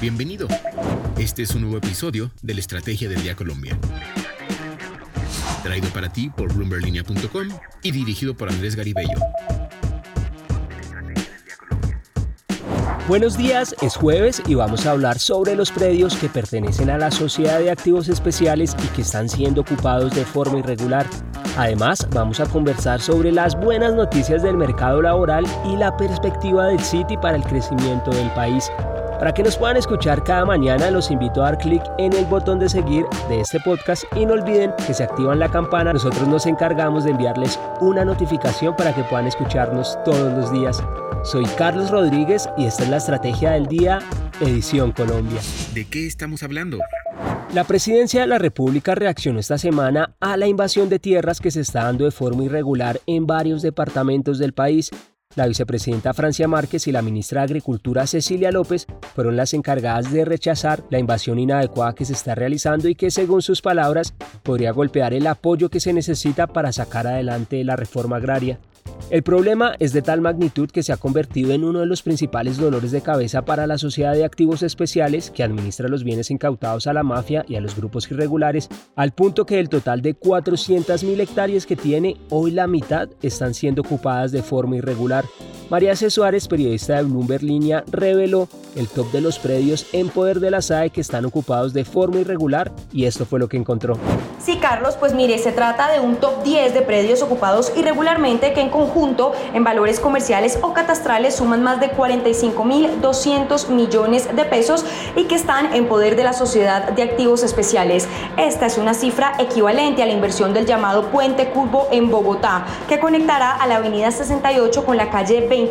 Bienvenido. Este es un nuevo episodio de la Estrategia del Día Colombia. Traído para ti por bloomberlinia.com y dirigido por Andrés Garibello. Buenos días, es jueves y vamos a hablar sobre los predios que pertenecen a la Sociedad de Activos Especiales y que están siendo ocupados de forma irregular. Además, vamos a conversar sobre las buenas noticias del mercado laboral y la perspectiva del City para el crecimiento del país. Para que nos puedan escuchar cada mañana, los invito a dar clic en el botón de seguir de este podcast y no olviden que se activan la campana. Nosotros nos encargamos de enviarles una notificación para que puedan escucharnos todos los días. Soy Carlos Rodríguez y esta es la Estrategia del Día, Edición Colombia. ¿De qué estamos hablando? La presidencia de la República reaccionó esta semana a la invasión de tierras que se está dando de forma irregular en varios departamentos del país la vicepresidenta Francia Márquez y la ministra de Agricultura Cecilia López fueron las encargadas de rechazar la invasión inadecuada que se está realizando y que, según sus palabras, podría golpear el apoyo que se necesita para sacar adelante la reforma agraria. El problema es de tal magnitud que se ha convertido en uno de los principales dolores de cabeza para la sociedad de activos especiales que administra los bienes incautados a la mafia y a los grupos irregulares, al punto que del total de 400.000 hectáreas que tiene, hoy la mitad están siendo ocupadas de forma irregular. María C. Suárez, periodista de Bloomberg Línea, reveló el top de los predios en poder de la SAE que están ocupados de forma irregular y esto fue lo que encontró. Sí, Carlos, pues mire, se trata de un top 10 de predios ocupados irregularmente que en conjunto en valores comerciales o catastrales suman más de 45.200 millones de pesos y que están en poder de la Sociedad de Activos Especiales. Esta es una cifra equivalente a la inversión del llamado Puente Curvo en Bogotá, que conectará a la Avenida 68 con la calle 20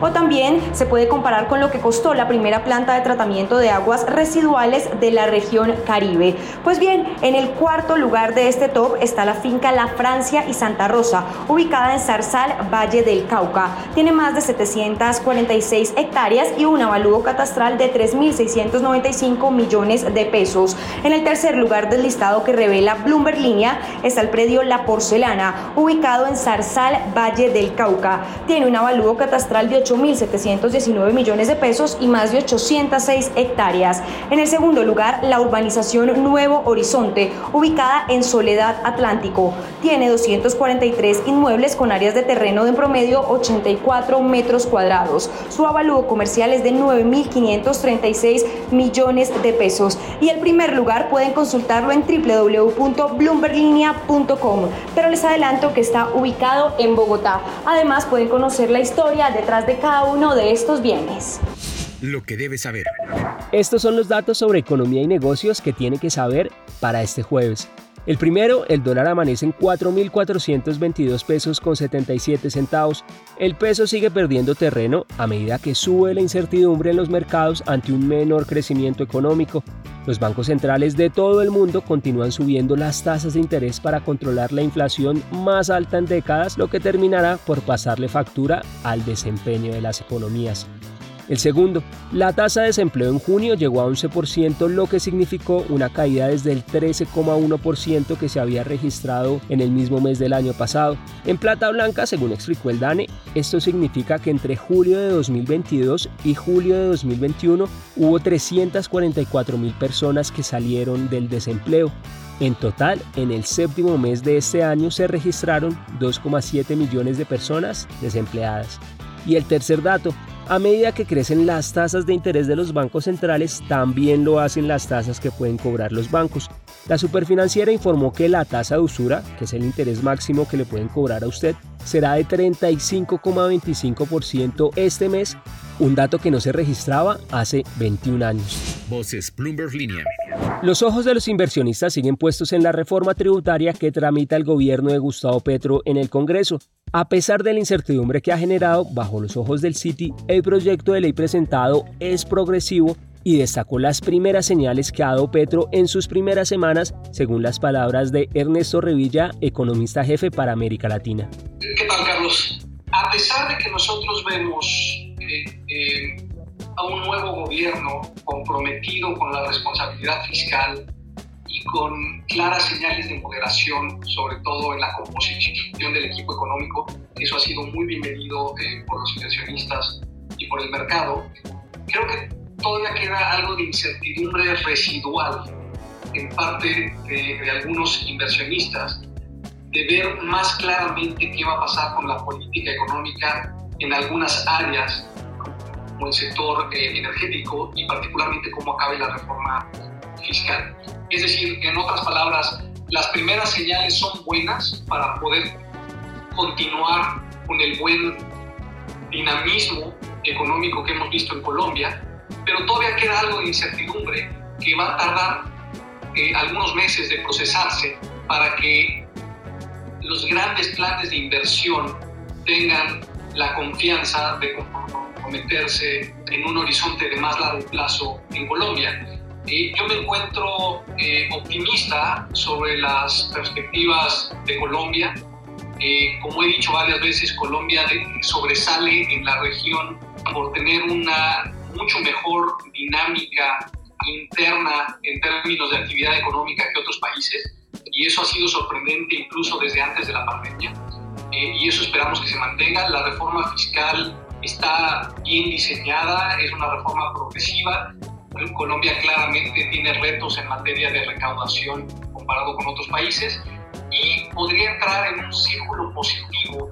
o también se puede comparar con lo que costó la primera planta de tratamiento de aguas residuales de la región Caribe. Pues bien, en el cuarto lugar de este top está la finca La Francia y Santa Rosa, ubicada en Zarzal, Valle del Cauca. Tiene más de 746 hectáreas y un avalúo catastral de 3.695 millones de pesos. En el tercer lugar del listado que revela Bloomberg Línea está el predio La Porcelana, ubicado en Zarzal, Valle del Cauca. Tiene un avalúo catastral de 8.719 millones de pesos y más de 806 hectáreas. En el segundo lugar, la urbanización Nuevo Horizonte, ubicada en Soledad Atlántico. Tiene 243 inmuebles con áreas de terreno de en promedio 84 metros cuadrados. Su avalúo comercial es de 9.536 millones de pesos. Y el primer lugar pueden consultarlo en www.bloomberlinia.com. Pero les adelanto que está ubicado en Bogotá. Además, pueden conocer la historia detrás de cada uno de estos bienes. Lo que debes saber. Estos son los datos sobre economía y negocios que tiene que saber para este jueves. El primero, el dólar amanece en 4.422 pesos con 77 centavos. El peso sigue perdiendo terreno a medida que sube la incertidumbre en los mercados ante un menor crecimiento económico. Los bancos centrales de todo el mundo continúan subiendo las tasas de interés para controlar la inflación más alta en décadas, lo que terminará por pasarle factura al desempeño de las economías. El segundo, la tasa de desempleo en junio llegó a 11%, lo que significó una caída desde el 13,1% que se había registrado en el mismo mes del año pasado. En plata blanca, según explicó el DANE, esto significa que entre julio de 2022 y julio de 2021 hubo 344 mil personas que salieron del desempleo. En total, en el séptimo mes de este año se registraron 2,7 millones de personas desempleadas. Y el tercer dato, a medida que crecen las tasas de interés de los bancos centrales, también lo hacen las tasas que pueden cobrar los bancos. La superfinanciera informó que la tasa de usura, que es el interés máximo que le pueden cobrar a usted, será de 35,25% este mes, un dato que no se registraba hace 21 años. Voces Bloomberg Línea. Los ojos de los inversionistas siguen puestos en la reforma tributaria que tramita el gobierno de Gustavo Petro en el Congreso. A pesar de la incertidumbre que ha generado, bajo los ojos del Citi, el proyecto de ley presentado es progresivo y destacó las primeras señales que ha dado Petro en sus primeras semanas, según las palabras de Ernesto Revilla, economista jefe para América Latina. ¿Qué tal, Carlos? A pesar de que nosotros vemos eh, eh, a un nuevo gobierno comprometido con la responsabilidad fiscal, con claras señales de moderación, sobre todo en la composición del equipo económico. Eso ha sido muy bienvenido eh, por los inversionistas y por el mercado. Creo que todavía queda algo de incertidumbre residual en parte de, algunos inversionistas de ver más claramente qué va a pasar con la política económica en algunas áreas, como el sector eh, energético y particularmente cómo acabe la reforma fiscal. Es decir, en otras palabras, las primeras señales son buenas para poder continuar con el buen dinamismo económico que hemos visto en Colombia, pero todavía queda algo de incertidumbre que va a tardar eh, algunos meses de procesarse para que los grandes planes de inversión tengan la confianza de comprometerse en un horizonte de más largo plazo en Colombia. Eh, yo me encuentro eh, optimista sobre las perspectivas de Colombia. como he dicho varias veces, Colombia sobresale en la región por tener una mucho mejor dinámica interna en términos de actividad económica que otros países y eso ha sido sorprendente incluso desde antes de la pandemia eh, y eso esperamos que se mantenga. La reforma fiscal está bien diseñada, es una reforma progresiva. Colombia claramente tiene retos en materia de recaudación comparado con otros países y podría entrar en un círculo positivo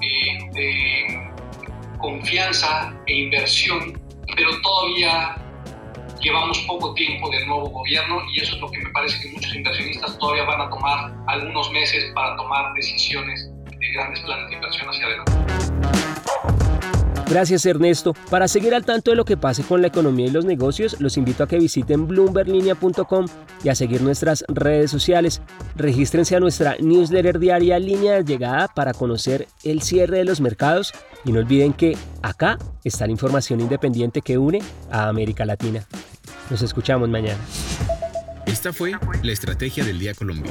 eh, de confianza e inversión, pero todavía llevamos poco tiempo del nuevo gobierno y eso es lo que me parece que muchos inversionistas todavía van a tomar algunos meses para tomar decisiones de grandes planes de inversión hacia adelante. Gracias Ernesto. Para seguir al tanto de lo que pase con la economía y los negocios, los invito a que visiten bloomberlinia.com y a seguir nuestras redes sociales. Regístrense a nuestra newsletter diaria Línea de Llegada para conocer el cierre de los mercados y no olviden que acá está la información independiente que une a América Latina. Nos escuchamos mañana. Esta fue la Estrategia del Día Colombia.